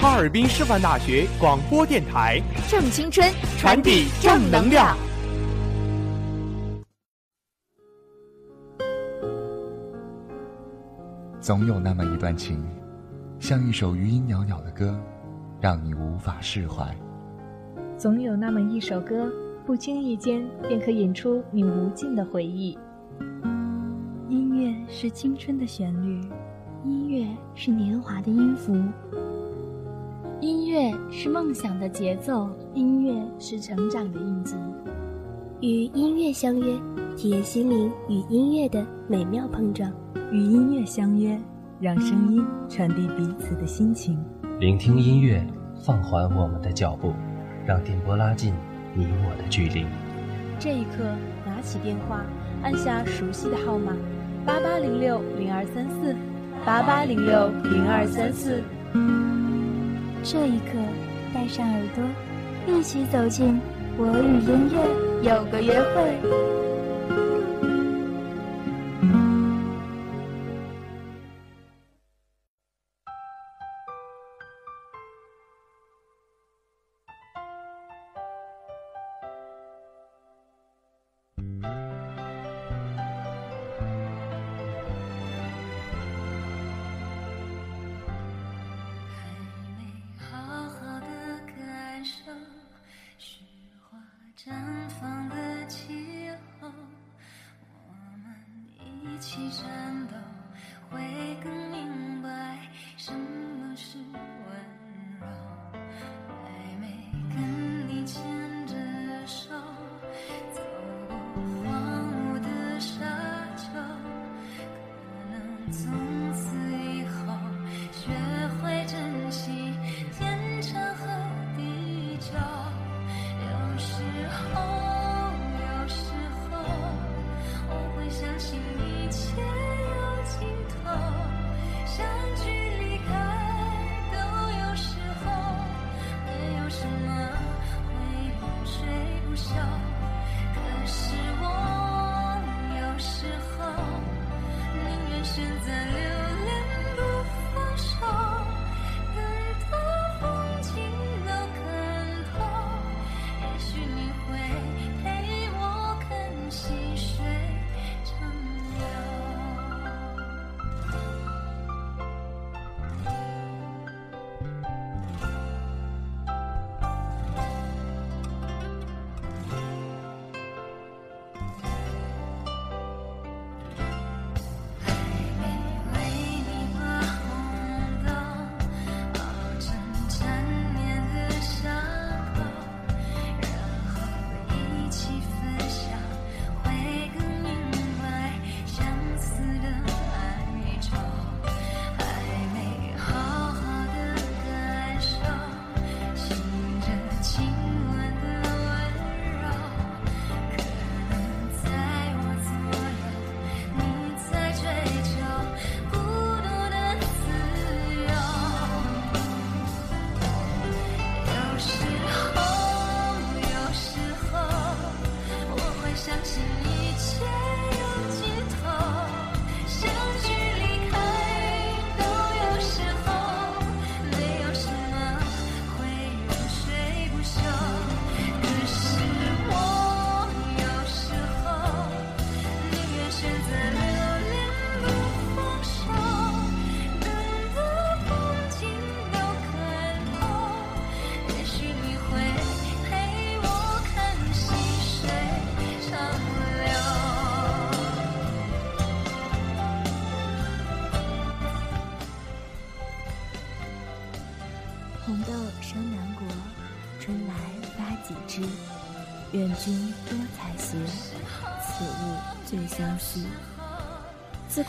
哈尔滨师范大学广播电台，正青春，传递正能量。总有那么一段情，像一首余音袅袅的歌，让你无法释怀。总有那么一首歌，不经意间便可引出你无尽的回忆。音乐是青春的旋律，音乐是年华的音符，音乐是梦想的节奏，音乐是成长的印记。与音乐相约，体验心灵与音乐的美妙碰撞。与音乐相约，让声音传递彼此的心情。聆听音乐，放缓我们的脚步，让电波拉近你我的距离。这一刻，拿起电话，按下熟悉的号码：八八零六零二三四，八八零六零二三四。这一刻，带上耳朵，一起走进我与音乐有个约会。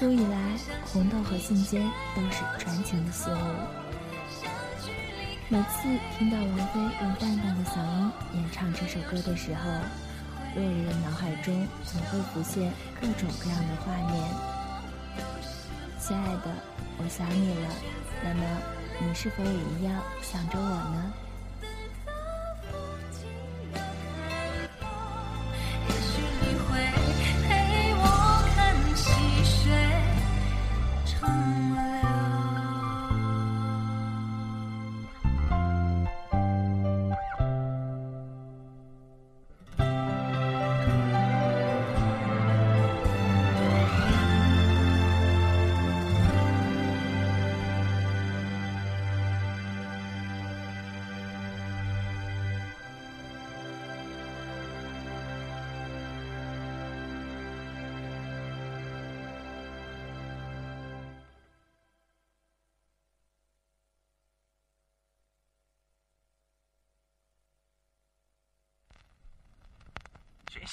古以来，红豆和信笺都是传情的信物。每次听到王菲用淡淡的嗓音演唱这首歌的时候，落日的脑海中总会浮现各种各样的画面。亲爱的，我想你了，那么你是否也一样想着我呢？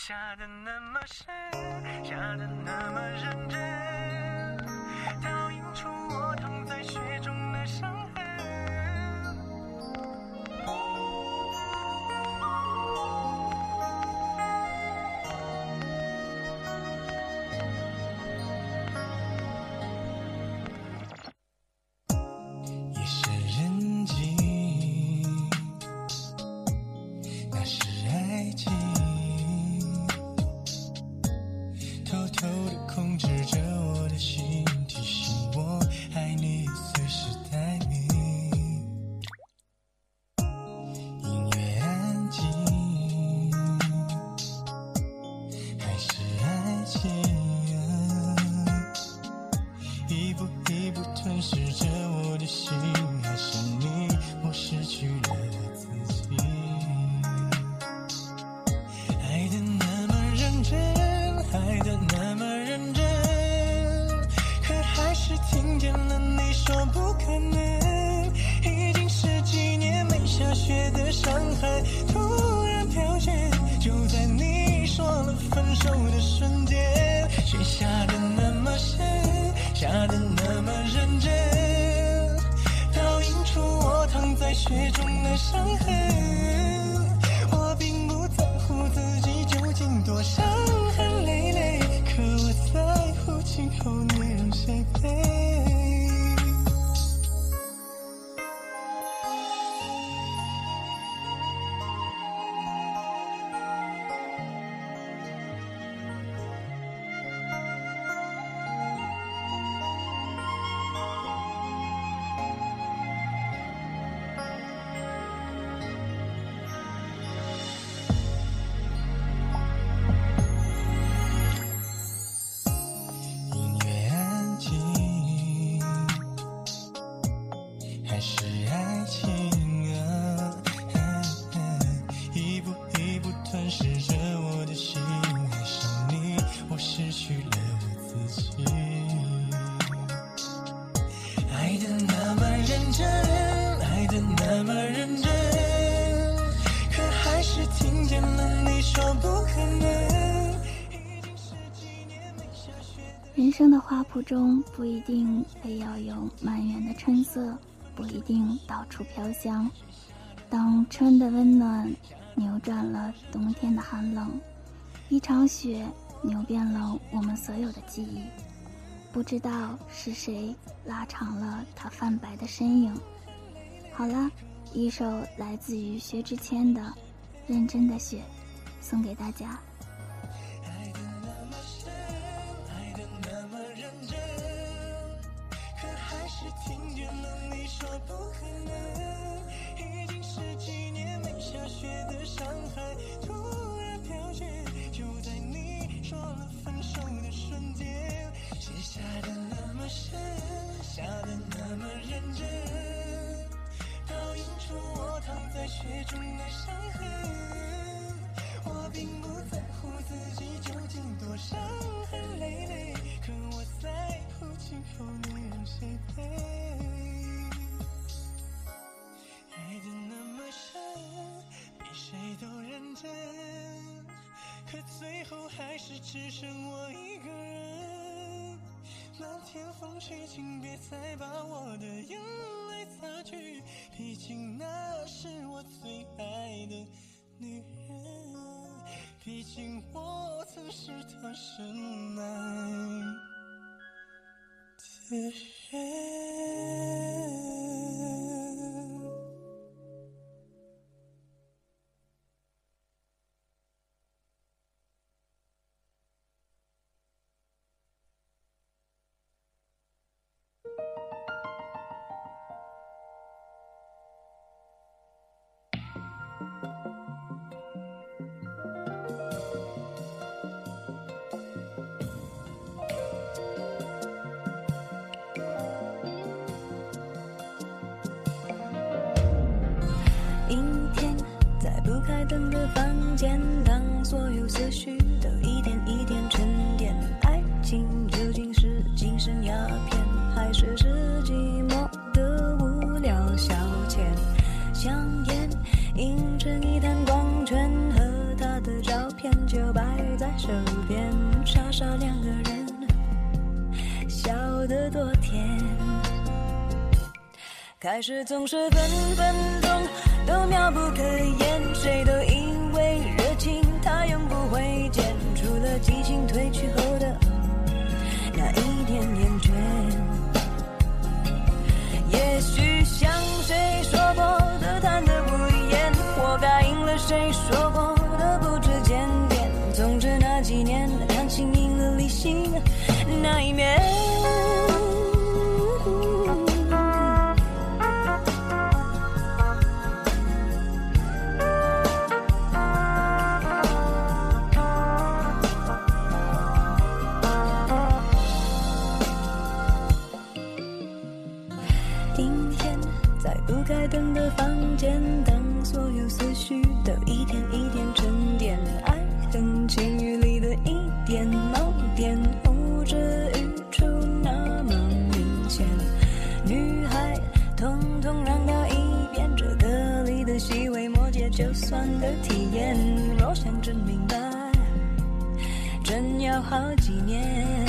下的那么深，下的那么认真。中不一定非要有满园的春色，不一定到处飘香。当春的温暖扭转了冬天的寒冷，一场雪扭变了我们所有的记忆。不知道是谁拉长了他泛白的身影。好了，一首来自于薛之谦的《认真的雪》，送给大家。阴天，在不开灯的房间，当所有思绪开始总是分分钟都妙不可言，谁都以为热情它永不会减，除了激情褪去后的那一点厌倦。也许酸的体验。若想真明白，真要好几年。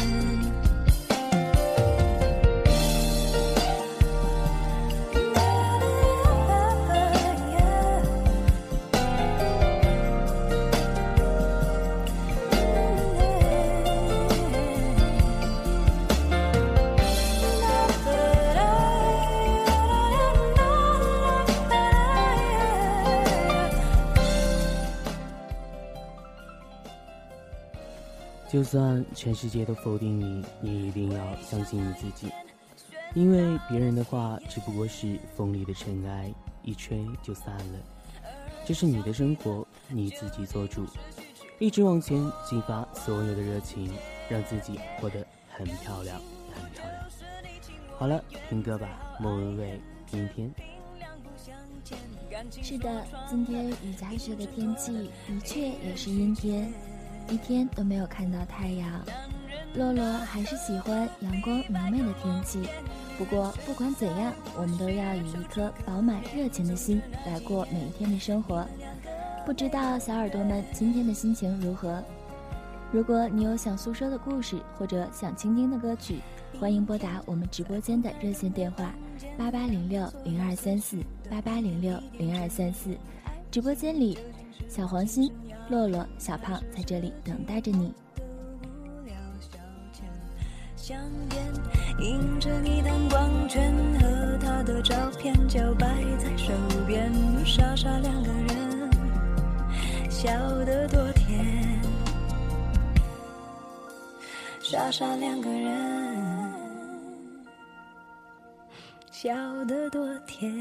就算全世界都否定你，你一定要相信你自己，因为别人的话只不过是风里的尘埃，一吹就散了。这是你的生活，你自己做主，一直往前，激发所有的热情，让自己活得很漂亮，很漂亮。好了，听歌吧，莫文蔚，明天。是的，今天雨夹雪的天气的确也是阴天。一天都没有看到太阳，洛洛还是喜欢阳光明媚的天气。不过不管怎样，我们都要以一颗饱满热情的心来过每一天的生活。不知道小耳朵们今天的心情如何？如果你有想诉说的故事或者想倾听的歌曲，欢迎拨打我们直播间的热线电话八八零六零二三四八八零六零二三四。直播间里，小黄心。洛洛、小胖在这里等待着你。香烟映着一滩光圈，和他的照片就摆在手边，傻傻两个人，笑得多甜。傻傻两个人，笑得多甜。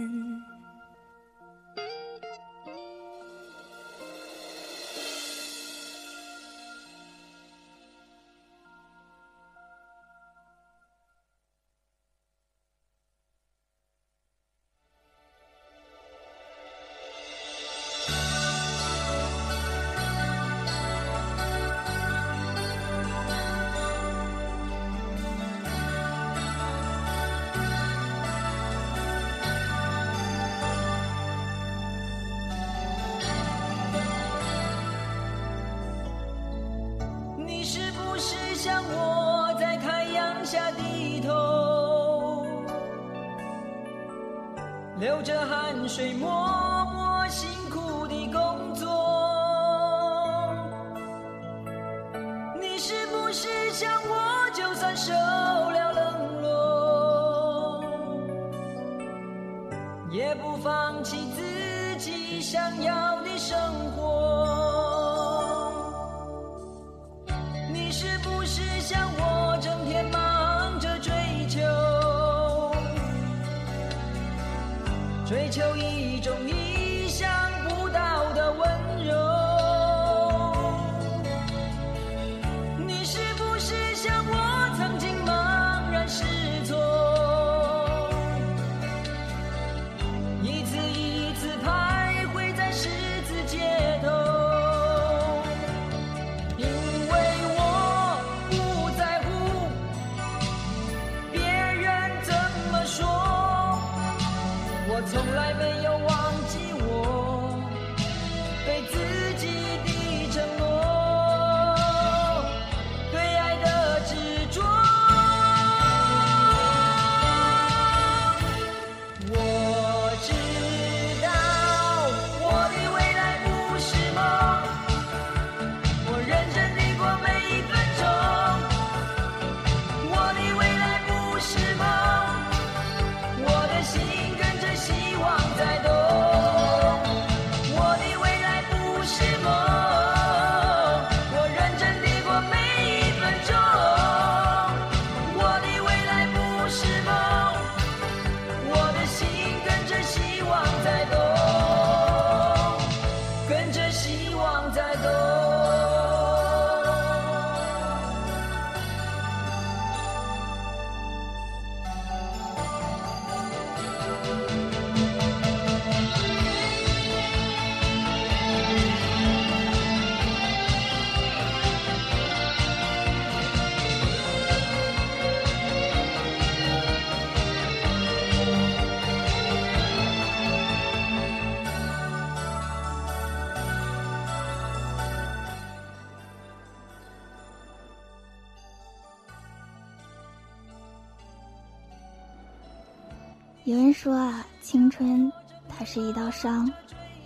这一道伤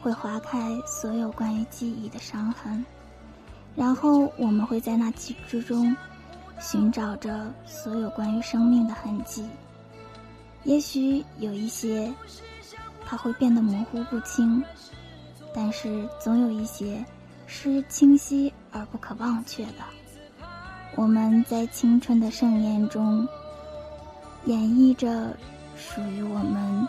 会划开所有关于记忆的伤痕。然后我们会在那其之中寻找着所有关于生命的痕迹。也许有一些它会变得模糊不清但是总有一些是清晰而不可忘却的。我们在青春的盛宴中演绎着属于我们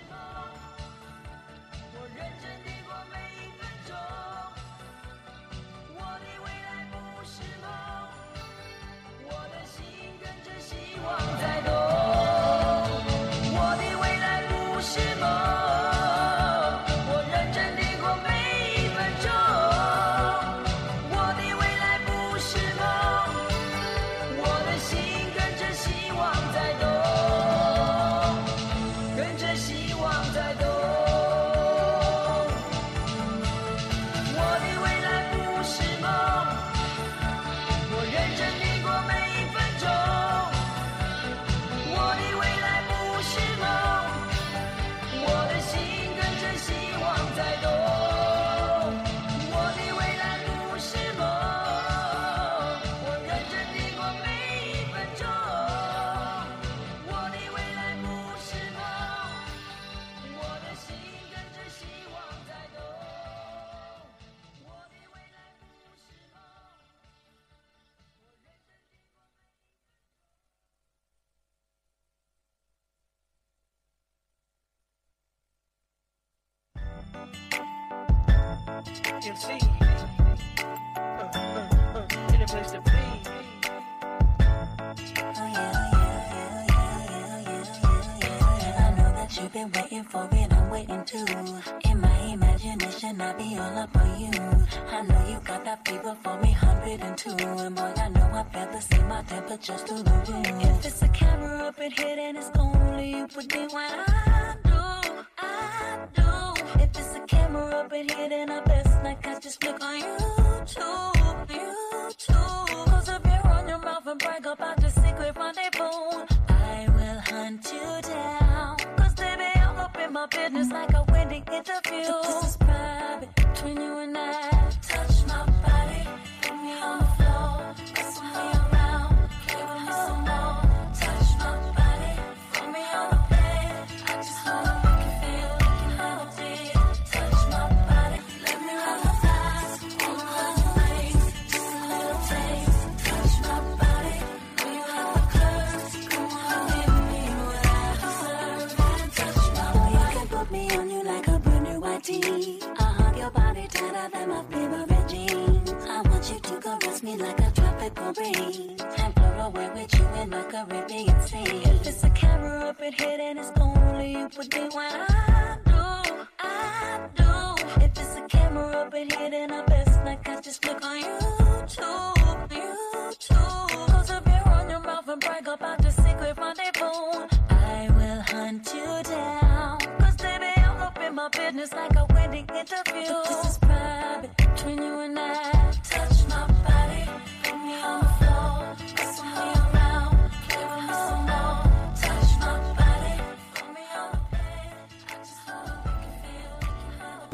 just love you what I do. I do. If it's a camera up in here, then I best not catch just look on YouTube. YouTube. Close up your on your mouth and brag about your secret rendezvous. I will hunt you down. Cause baby, I'm up in my business like a wedding interview. This is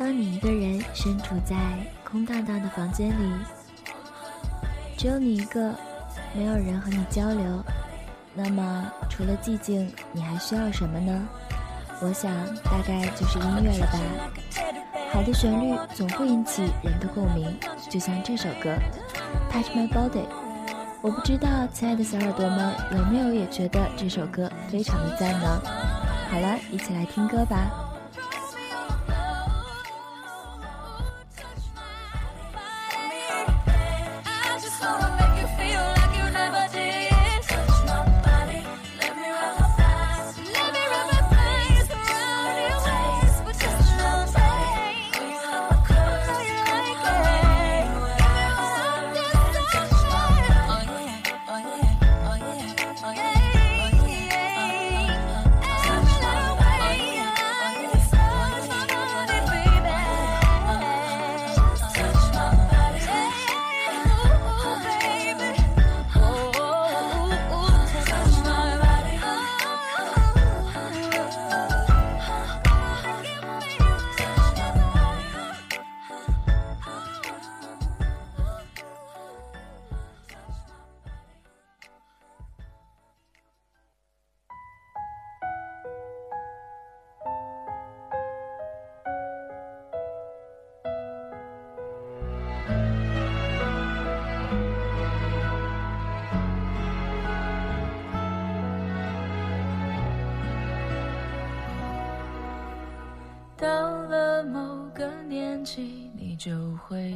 当你一个人身处在空荡荡的房间里，只有你一个，没有人和你交流，那么除了寂静，你还需要什么呢？我想大概就是音乐了吧。好的旋律总会引起人的共鸣，就像这首歌《Touch My Body》。我不知道亲爱的小耳朵们有没有也觉得这首歌非常的赞呢？好了，一起来听歌吧。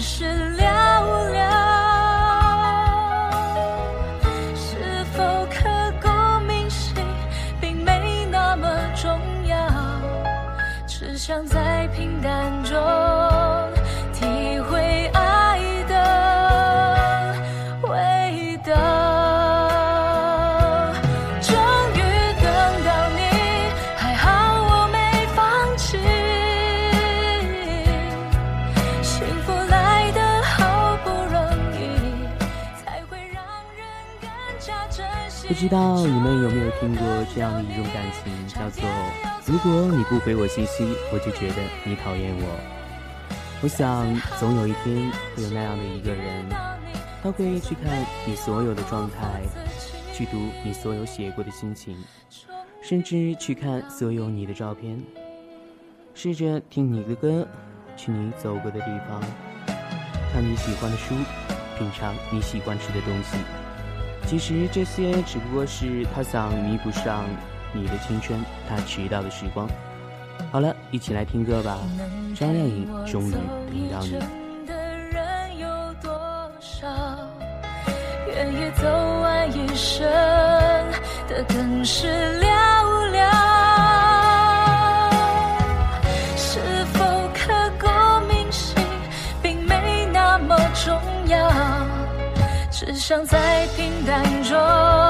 是不知道你们有没有听过这样的一种感情，叫做“如果你不回我信息，我就觉得你讨厌我”。我想，总有一天会有那样的一个人，他会去看你所有的状态，去读你所有写过的心情，甚至去看所有你的照片，试着听你的歌，去你走过的地方，看你喜欢的书，品尝你喜欢吃的东西。其实这些只不过是他想弥补上你的青春，他迟到的时光。好了，一起来听歌吧。张靓颖终于等到你。愿意走完一生的更是在平淡中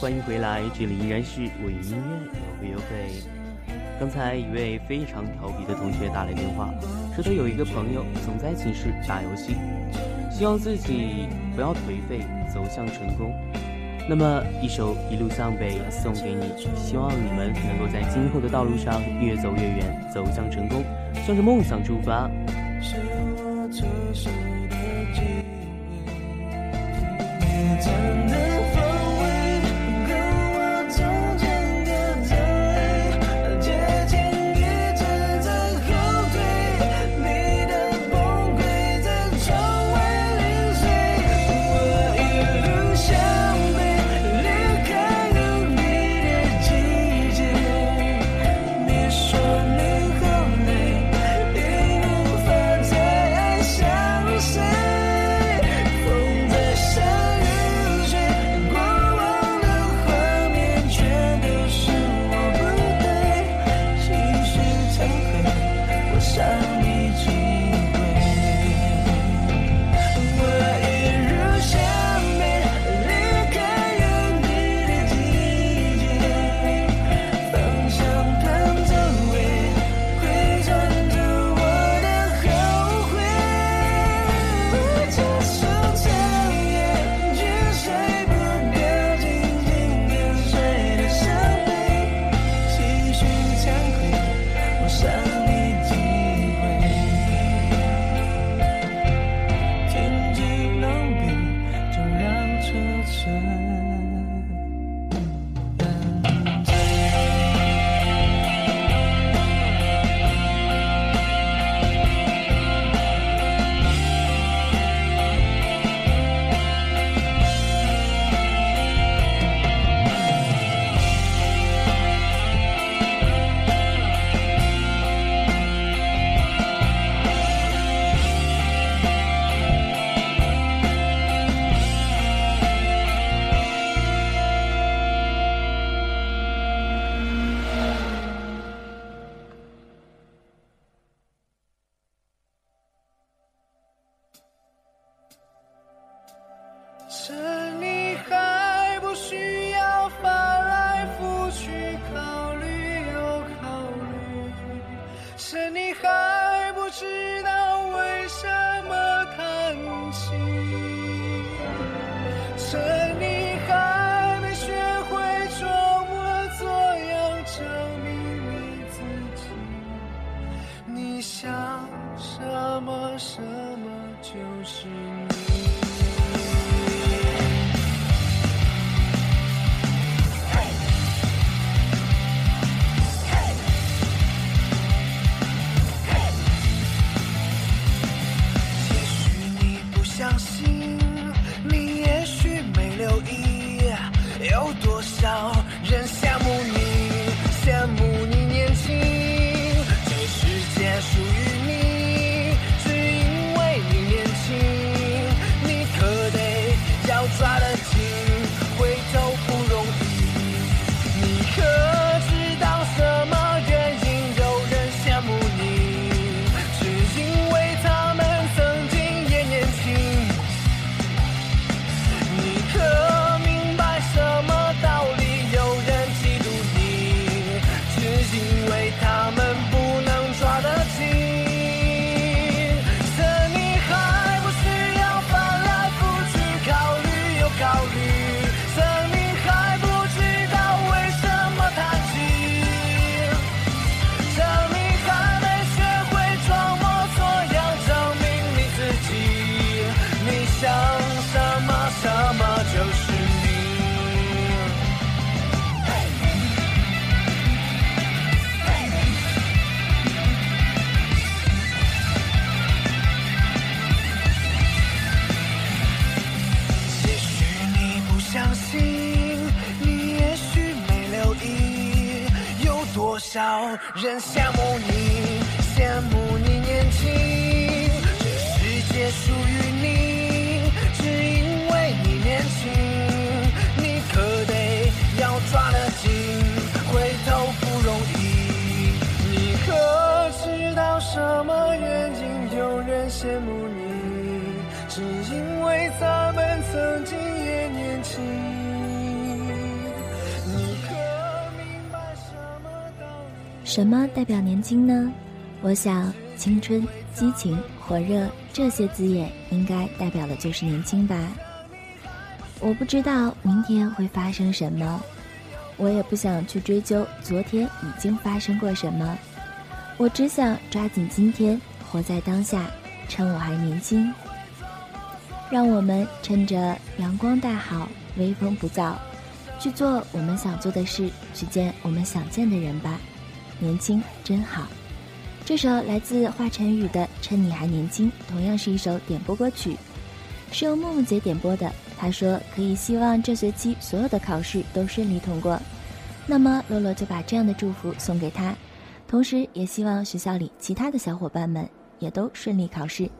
欢迎回来，这里依然是我与音乐有约有费。刚才一位非常调皮的同学打来电话，说他有一个朋友总在寝室打游戏，希望自己不要颓废，走向成功。那么，一首《一路向北》送给你，希望你们能够在今后的道路上越走越远，走向成功，向着梦想出发。and sound. 代表年轻呢？我想，青春、激情、火热这些字眼，应该代表的就是年轻吧。我不知道明天会发生什么，我也不想去追究昨天已经发生过什么。我只想抓紧今天，活在当下，趁我还年轻。让我们趁着阳光大好，微风不燥，去做我们想做的事，去见我们想见的人吧。年轻真好。这首来自华晨宇的《趁你还年轻》，同样是一首点播歌曲，是由木木姐点播的。她说可以希望这学期所有的考试都顺利通过。那么洛洛就把这样的祝福送给他，同时也希望学校里其他的小伙伴们也都顺利考试。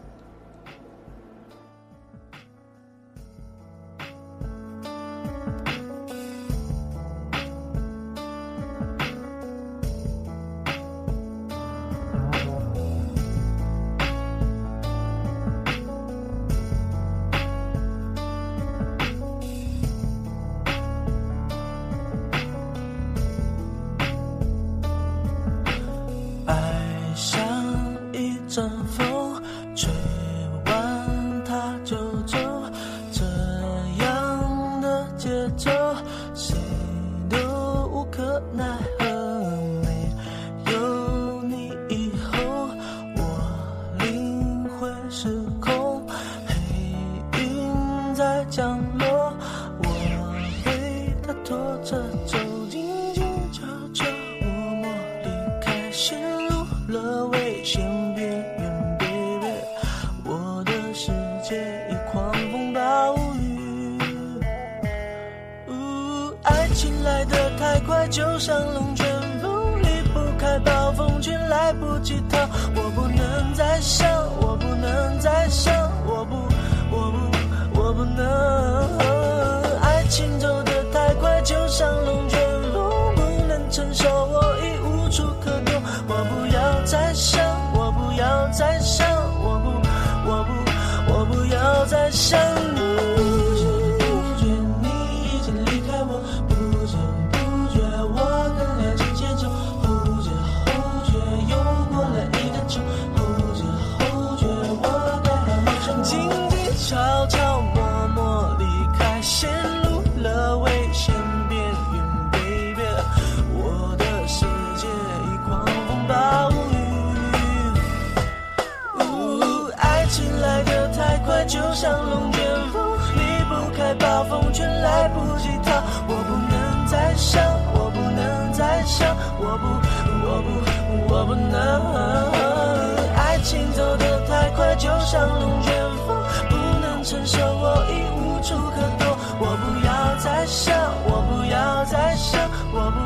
就像龙卷风不能承受我已无处可躲我不要再想我不要再想我不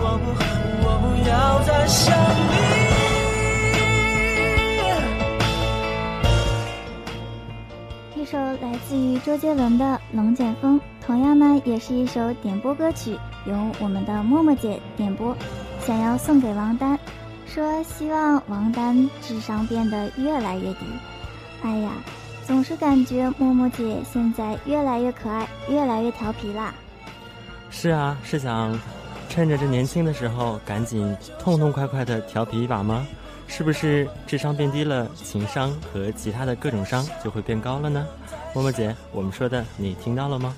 我不我不要再想你一首来自于周杰伦的龙卷风同样呢也是一首点播歌曲由我们的默默姐点播想要送给王丹。说希望王丹智商变得越来越低。哎呀，总是感觉默默姐现在越来越可爱，越来越调皮啦。是啊，是想趁着这年轻的时候，赶紧痛痛快快的调皮一把吗？是不是智商变低了，情商和其他的各种商就会变高了呢？默默姐，我们说的你听到了吗？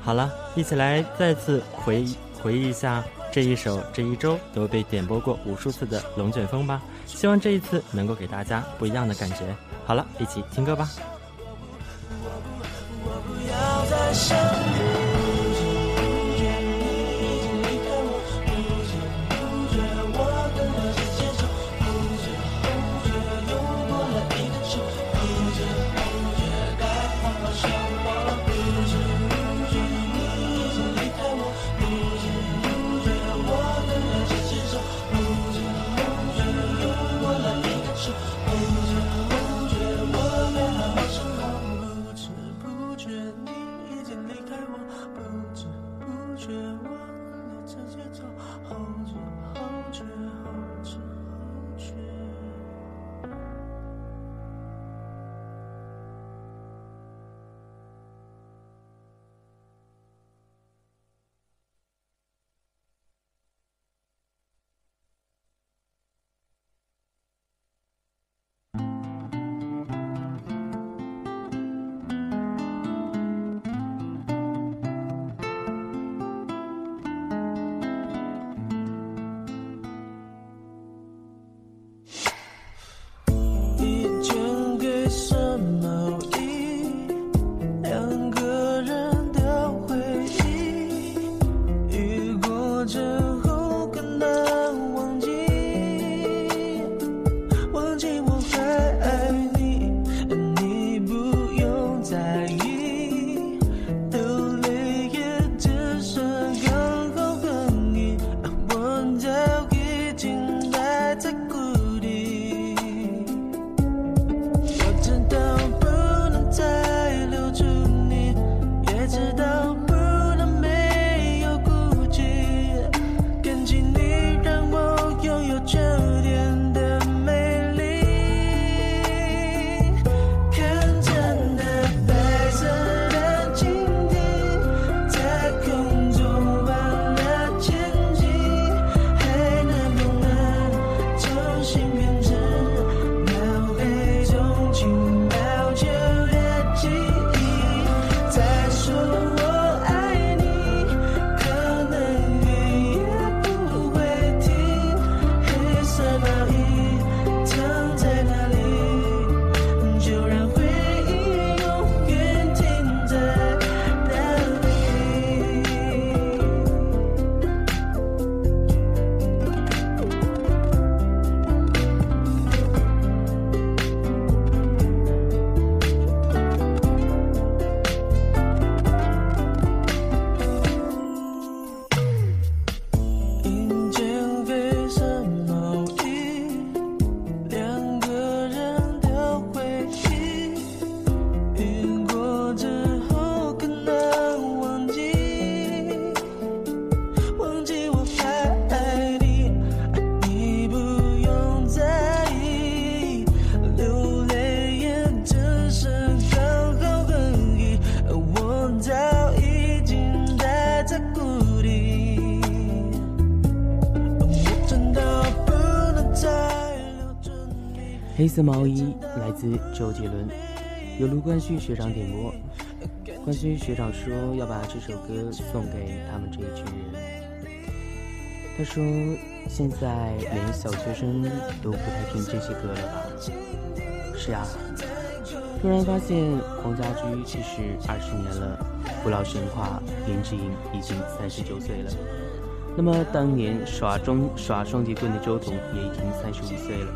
好了，一起来再次回回忆一下这一首这一周都被点播过无数次的《龙卷风》吧。希望这一次能够给大家不一样的感觉。好了，一起听歌吧。我不要再想你黑色毛衣来自周杰伦，由卢冠旭学长点播。冠旭学长说要把这首歌送给他们这一群人。他说现在连小学生都不太听这些歌了吧？是啊，突然发现黄家驹其实二十年了，不老神话林志颖已经三十九岁了。那么当年耍中耍双截棍的周董也已经三十五岁了。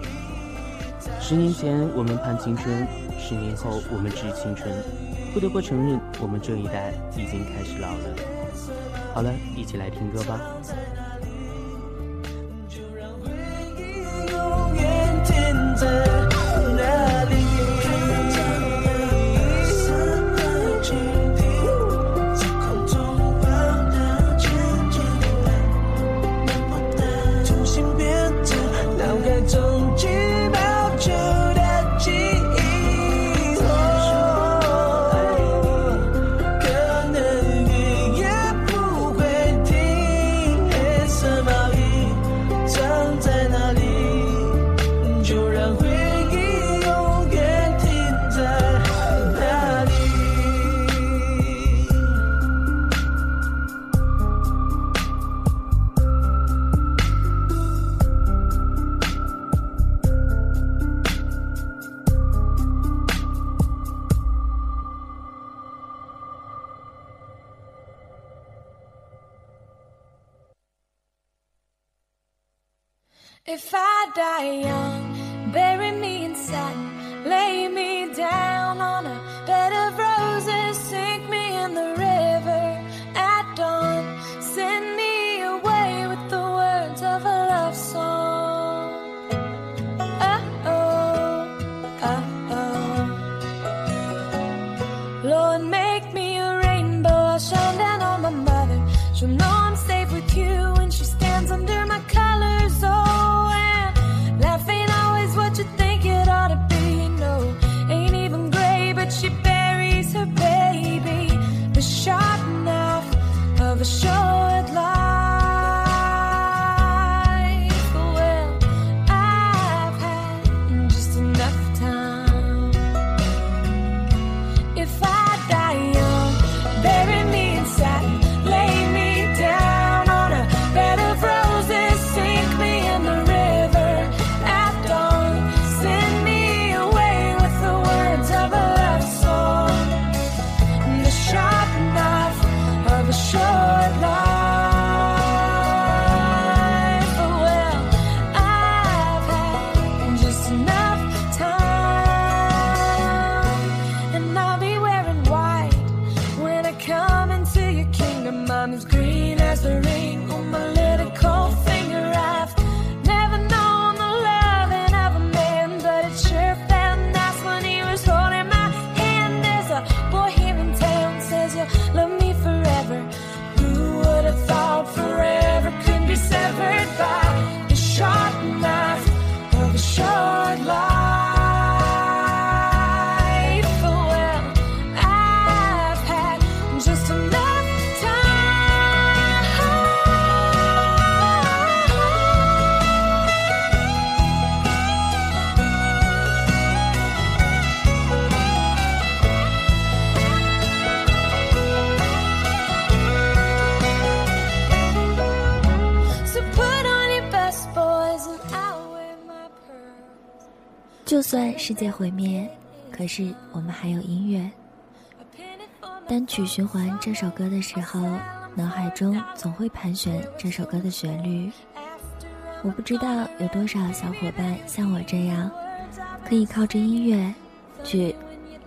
十年前我们盼青春，十年后我们致青春。不得不承认，我们这一代已经开始老了。好了，一起来听歌吧。世界毁灭，可是我们还有音乐。单曲循环这首歌的时候，脑海中总会盘旋这首歌的旋律。我不知道有多少小伙伴像我这样，可以靠着音乐去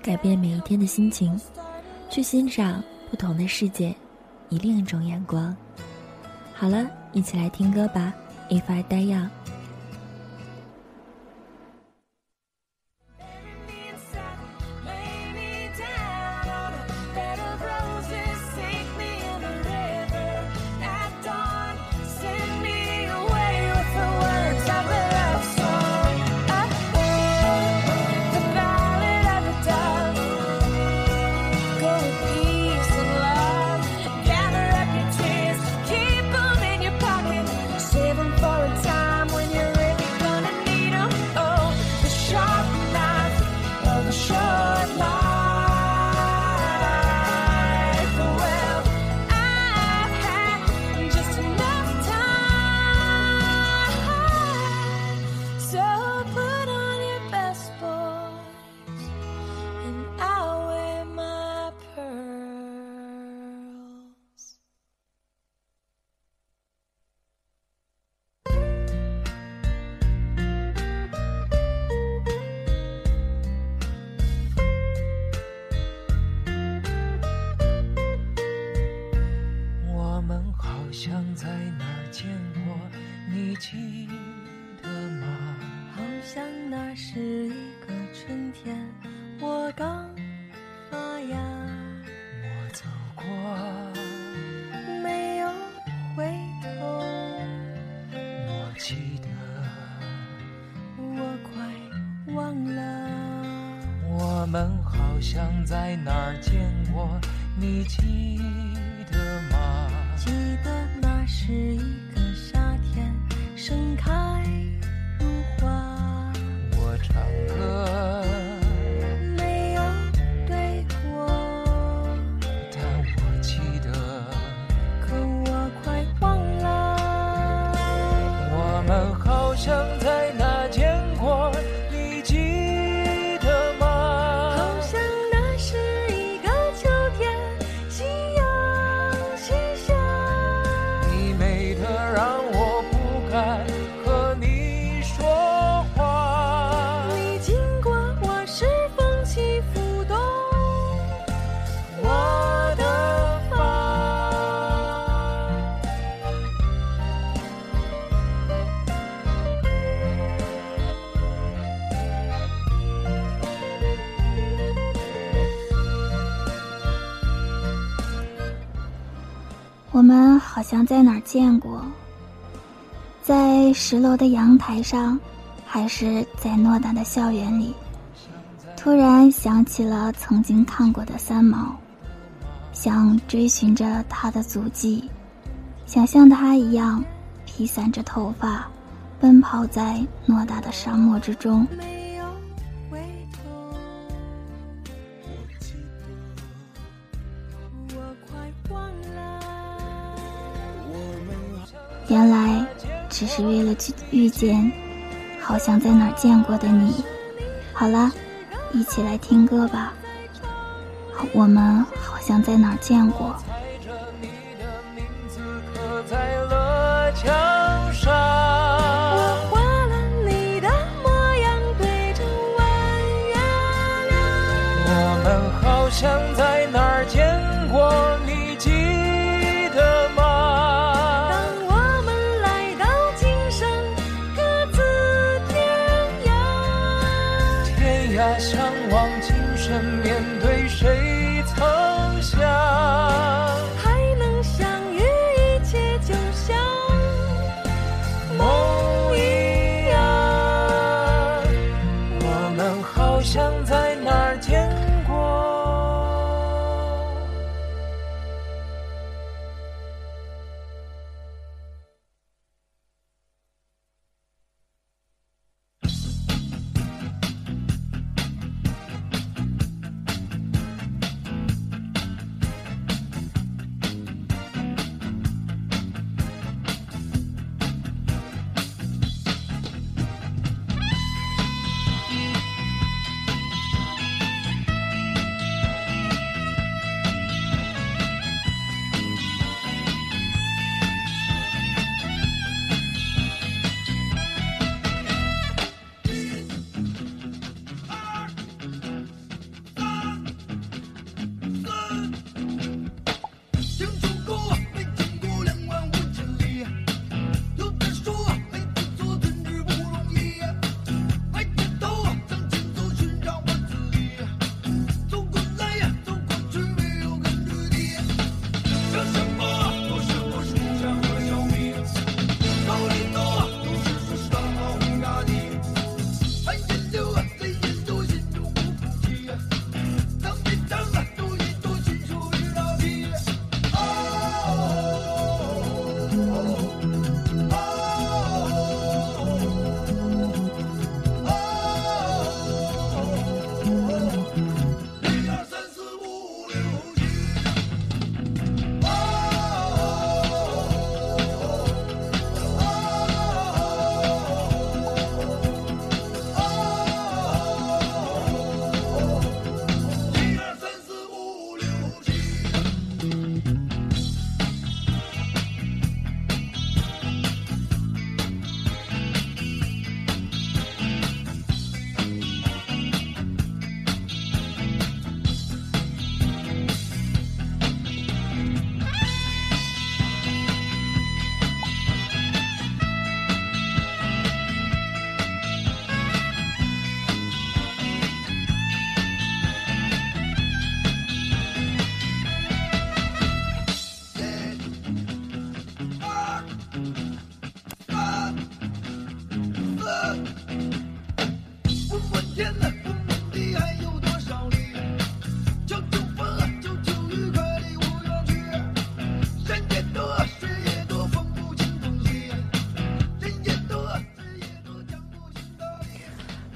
改变每一天的心情，去欣赏不同的世界，以另一种眼光。好了，一起来听歌吧，If I Die Young。好像在哪儿见过，你记见过，在十楼的阳台上，还是在偌大的校园里。突然想起了曾经看过的三毛，想追寻着他的足迹，想像他一样披散着头发，奔跑在偌大的沙漠之中。是为了去遇见，好像在哪儿见过的你。好了，一起来听歌吧。我们好像在哪儿见过。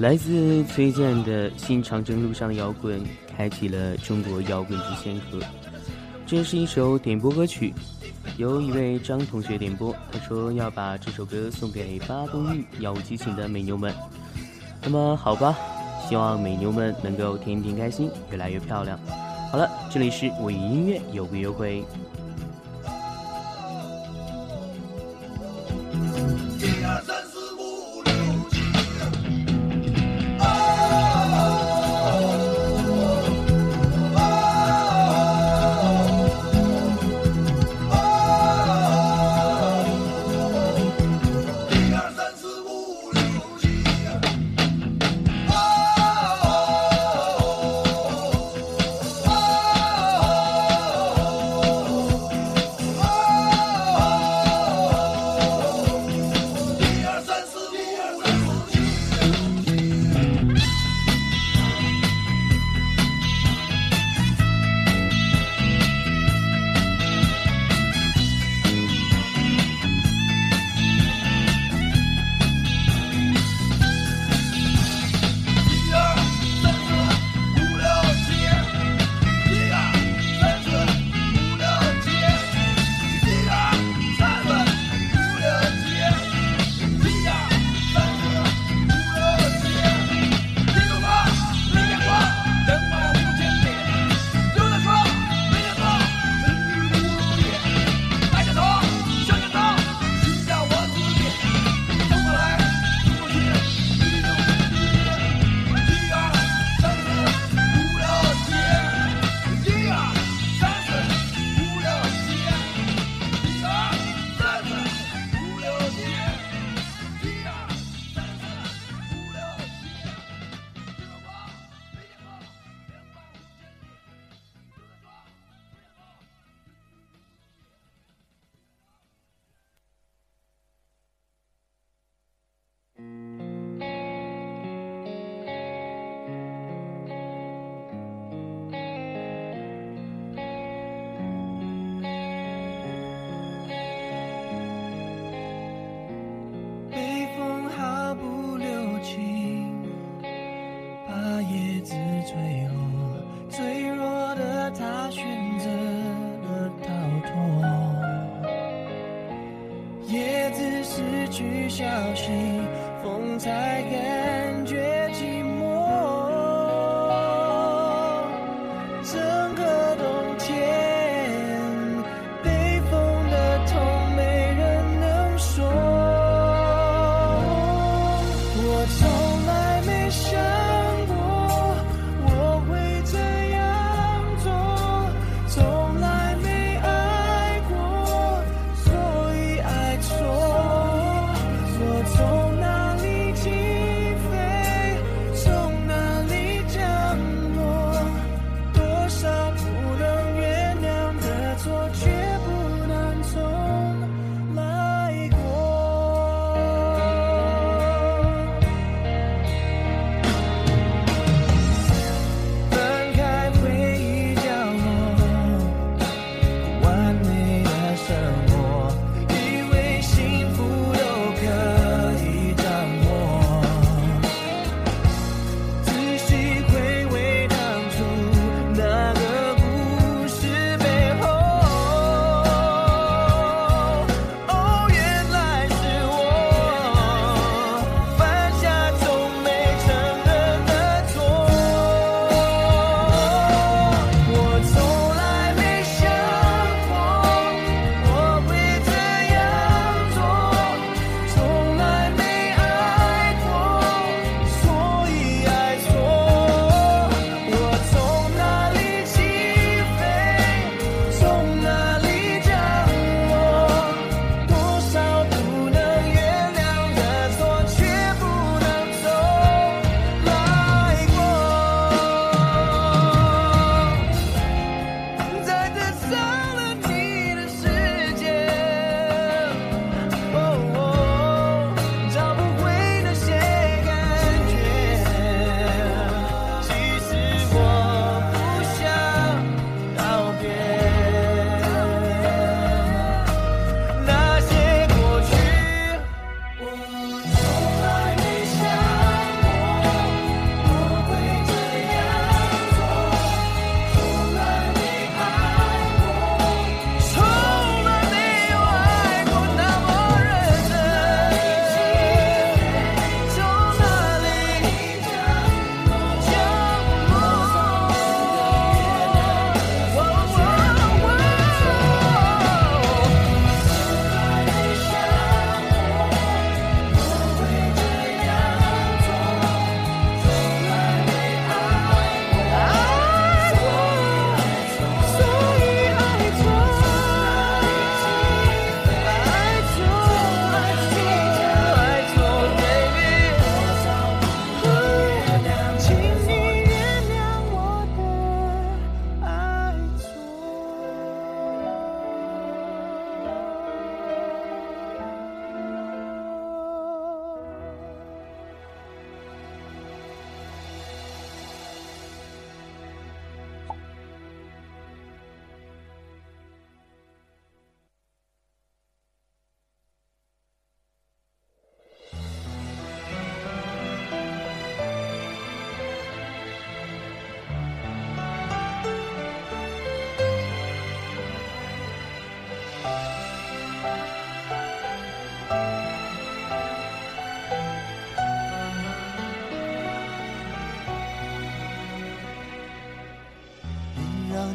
来自崔健的新长征路上的摇滚，开启了中国摇滚之先河。这是一首点播歌曲，由一位张同学点播，他说要把这首歌送给八公寓杳无激情的美妞们。那么好吧，希望美妞们能够天天开心，越来越漂亮。好了，这里是我与音乐有个约会。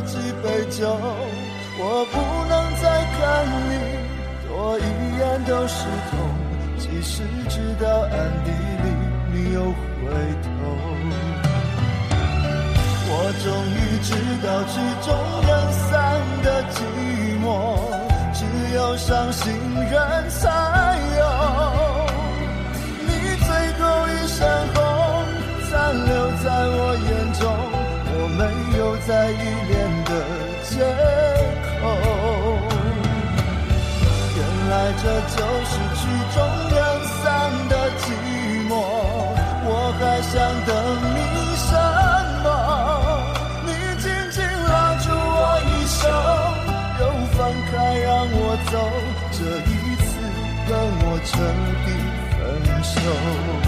几杯酒。我不能再看你多一眼都是痛，即使知道暗地里你又回头。我终于知道曲终人散的寂寞，只有伤心人才有。你最后一身红，残留在我眼中，没有再依恋的借口。原来这就是曲终人散的寂寞，我还想等你什么？你紧紧拉住我衣袖，又放开让我走，这一次跟我彻底分手。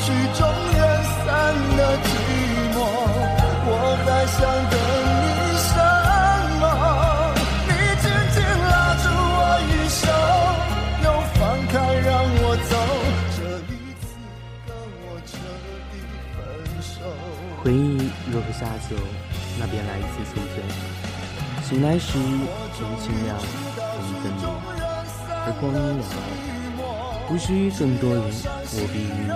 曲终人散的寂寞，我还想等你什么？你紧紧拉住我衣袖，又放开让我走，这一次跟我彻底分手。回忆若和下酒，那便来一次秋天。醒来时天清亮，风分明，而光阴两岸。不需更多人，我必与你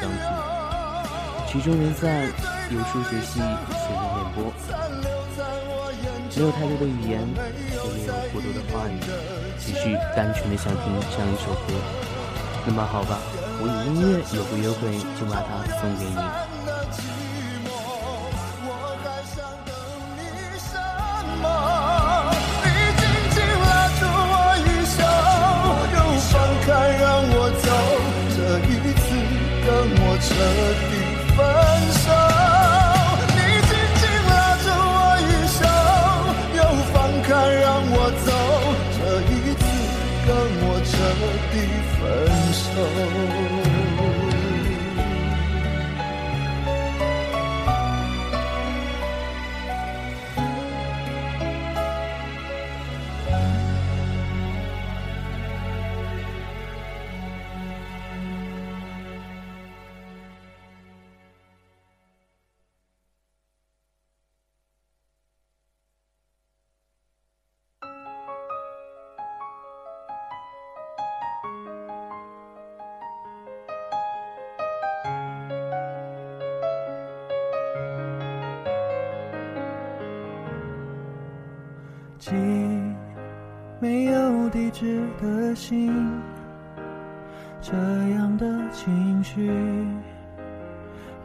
相忘于江湖。曲终人散，有数学系学人演播，没有太多的语言，也没有过多的话语，只是单纯的想听这样一首歌。那么好吧，我以音乐有个约会，就把它送给你。彻底分手。你紧紧拉着我衣袖，又放开让我走，这一次跟我彻底分手。的心这样的情绪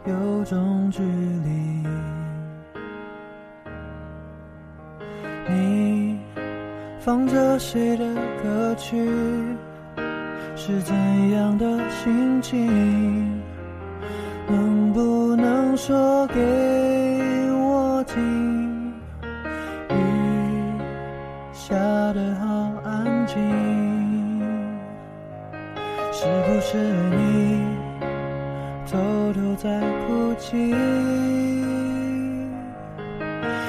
有种距离，你放着谁的歌曲？是怎样的心情？能不能说给我听？雨下得好安静。是不是你偷偷在哭泣？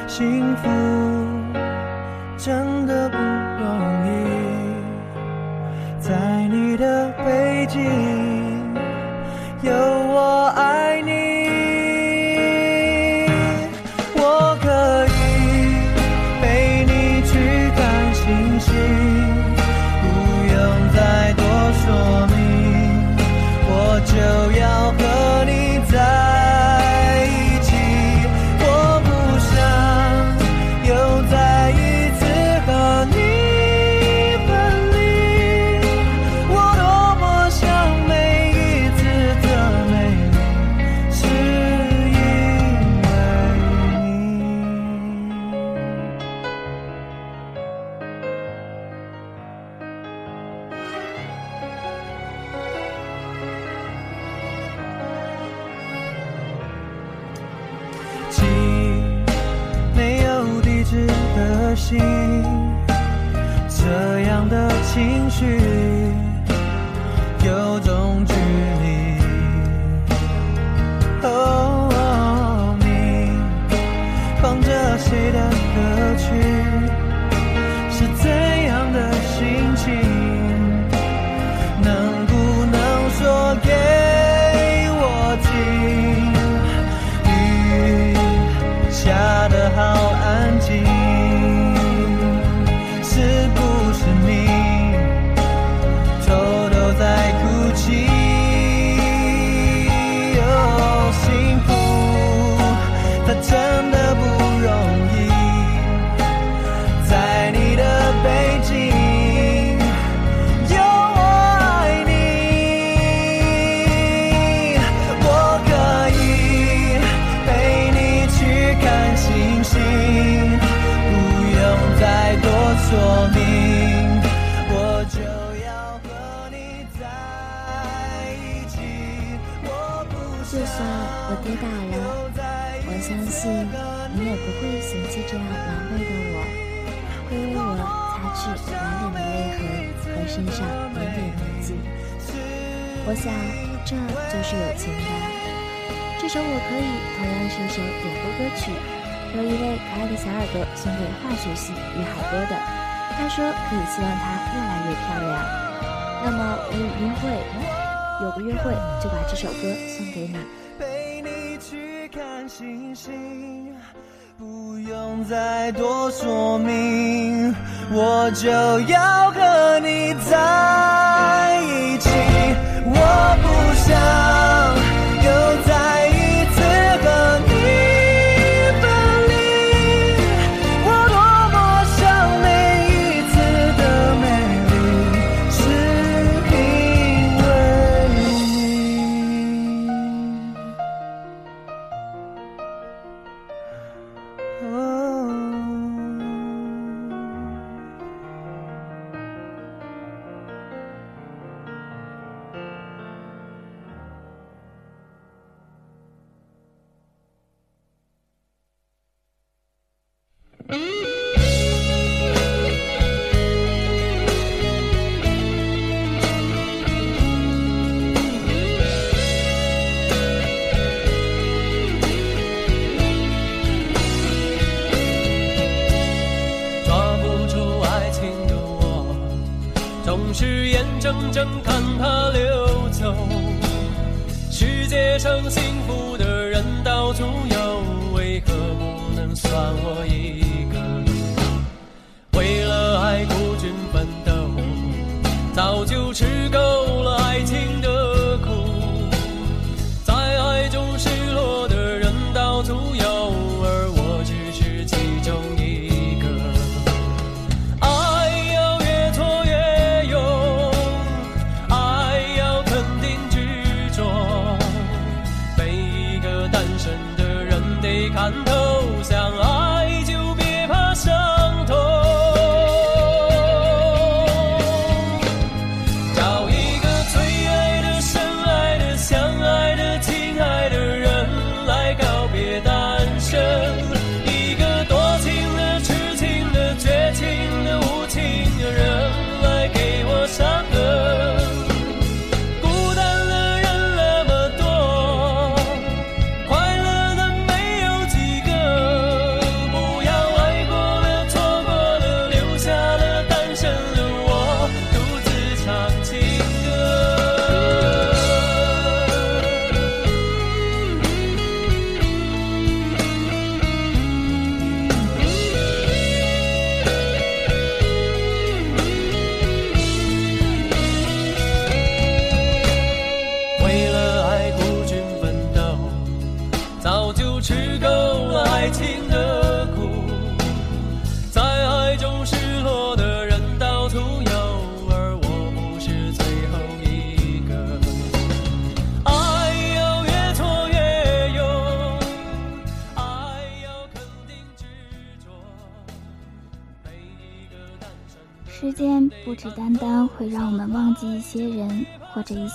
幸福真的不容易在你的背景身上点点痕迹。我想，这就是友情吧。这首《我可以》同样是一首点播歌曲，由一位可爱的小耳朵送给化学系于海波的。他说：“可以希望她越来越漂亮。”那么，我一定会有个约会，就把这首歌送给你。陪你去看星星。不用再多说明我就要和你在一起。我不想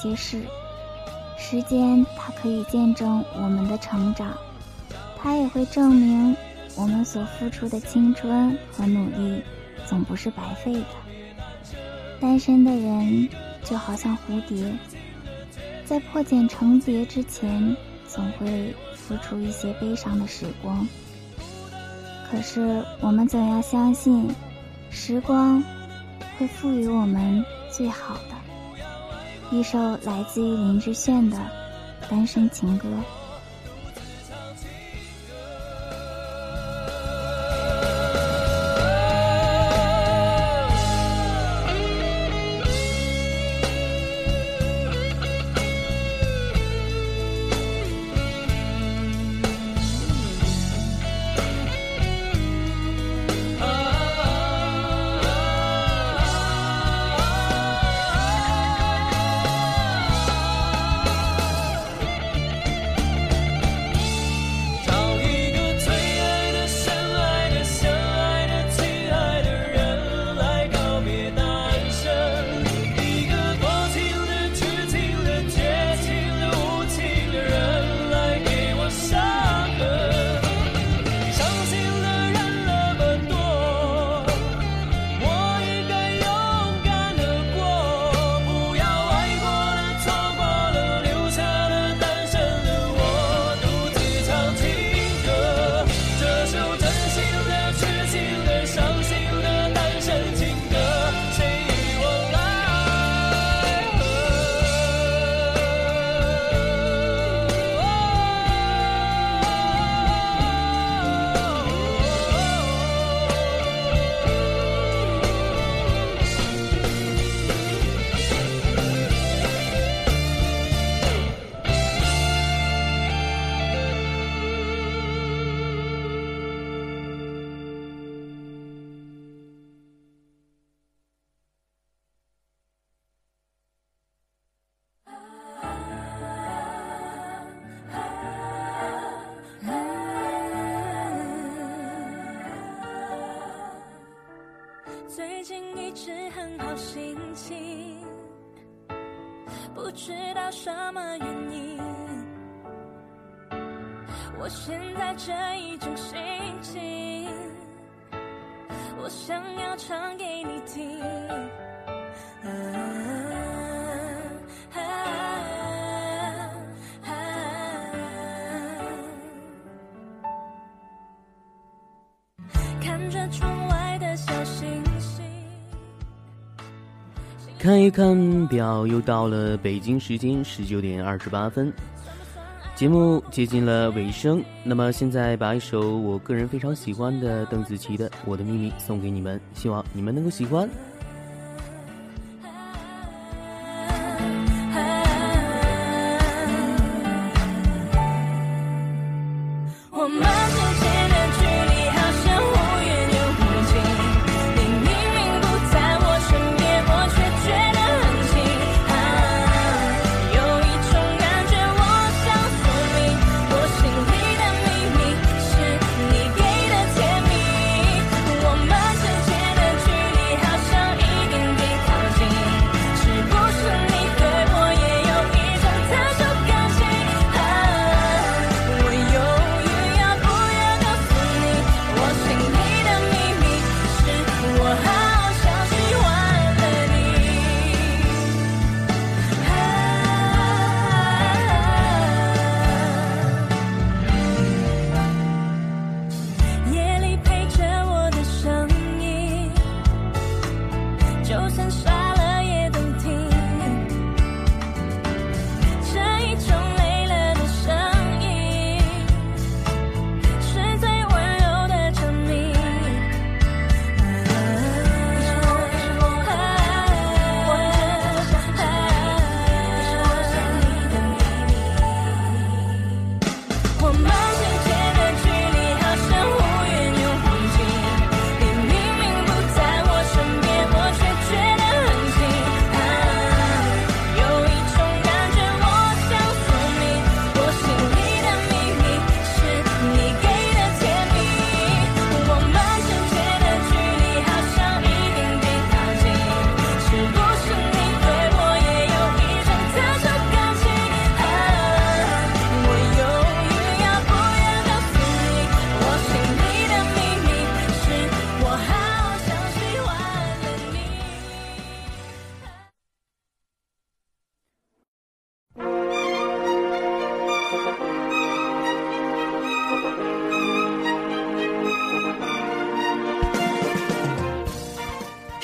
些事，时间它可以见证我们的成长，它也会证明我们所付出的青春和努力总不是白费的。单身的人就好像蝴蝶，在破茧成蝶之前，总会付出一些悲伤的时光。可是我们总要相信，时光会赋予我们最好的。一首来自于林志炫的《单身情歌》。心情，不知道什么原因。我现在这一种心情，我想要唱给你听。啊看一看表，又到了北京时间十九点二十八分，节目接近了尾声。那么现在把一首我个人非常喜欢的邓紫棋的《我的秘密》送给你们，希望你们能够喜欢。